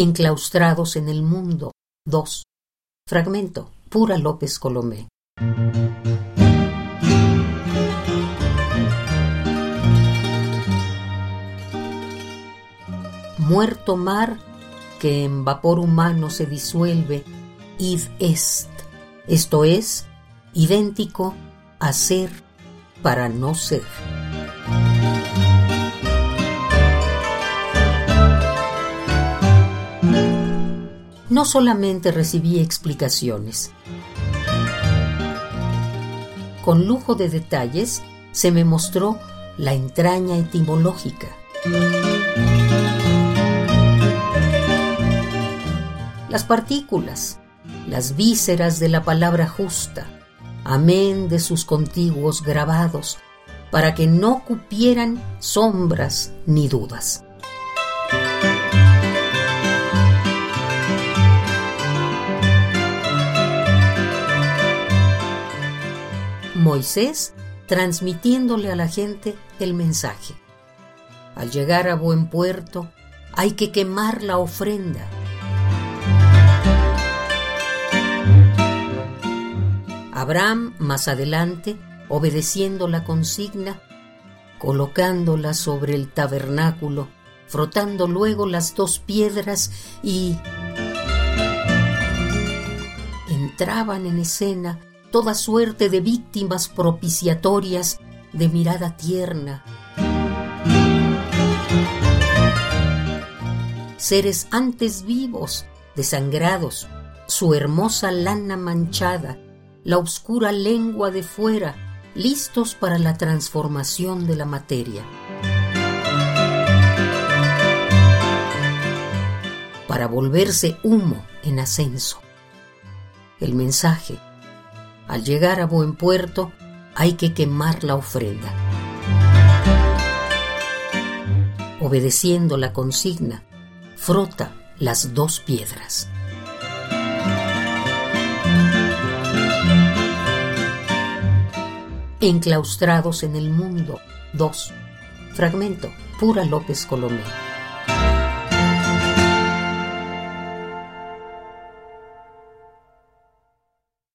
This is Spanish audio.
Enclaustrados en el mundo. 2. Fragmento. Pura López Colomé. Muerto mar que en vapor humano se disuelve, id est, esto es, idéntico a ser para no ser. No solamente recibí explicaciones. Con lujo de detalles se me mostró la entraña etimológica. Las partículas, las vísceras de la palabra justa, amén de sus contiguos grabados, para que no cupieran sombras ni dudas. Moisés transmitiéndole a la gente el mensaje. Al llegar a buen puerto, hay que quemar la ofrenda. Abraham, más adelante, obedeciendo la consigna, colocándola sobre el tabernáculo, frotando luego las dos piedras y entraban en escena toda suerte de víctimas propiciatorias de mirada tierna. Seres antes vivos, desangrados, su hermosa lana manchada, la oscura lengua de fuera, listos para la transformación de la materia. Para volverse humo en ascenso. El mensaje al llegar a buen puerto hay que quemar la ofrenda. Obedeciendo la consigna, frota las dos piedras. Enclaustrados en el mundo. 2. Fragmento. Pura López Colomé.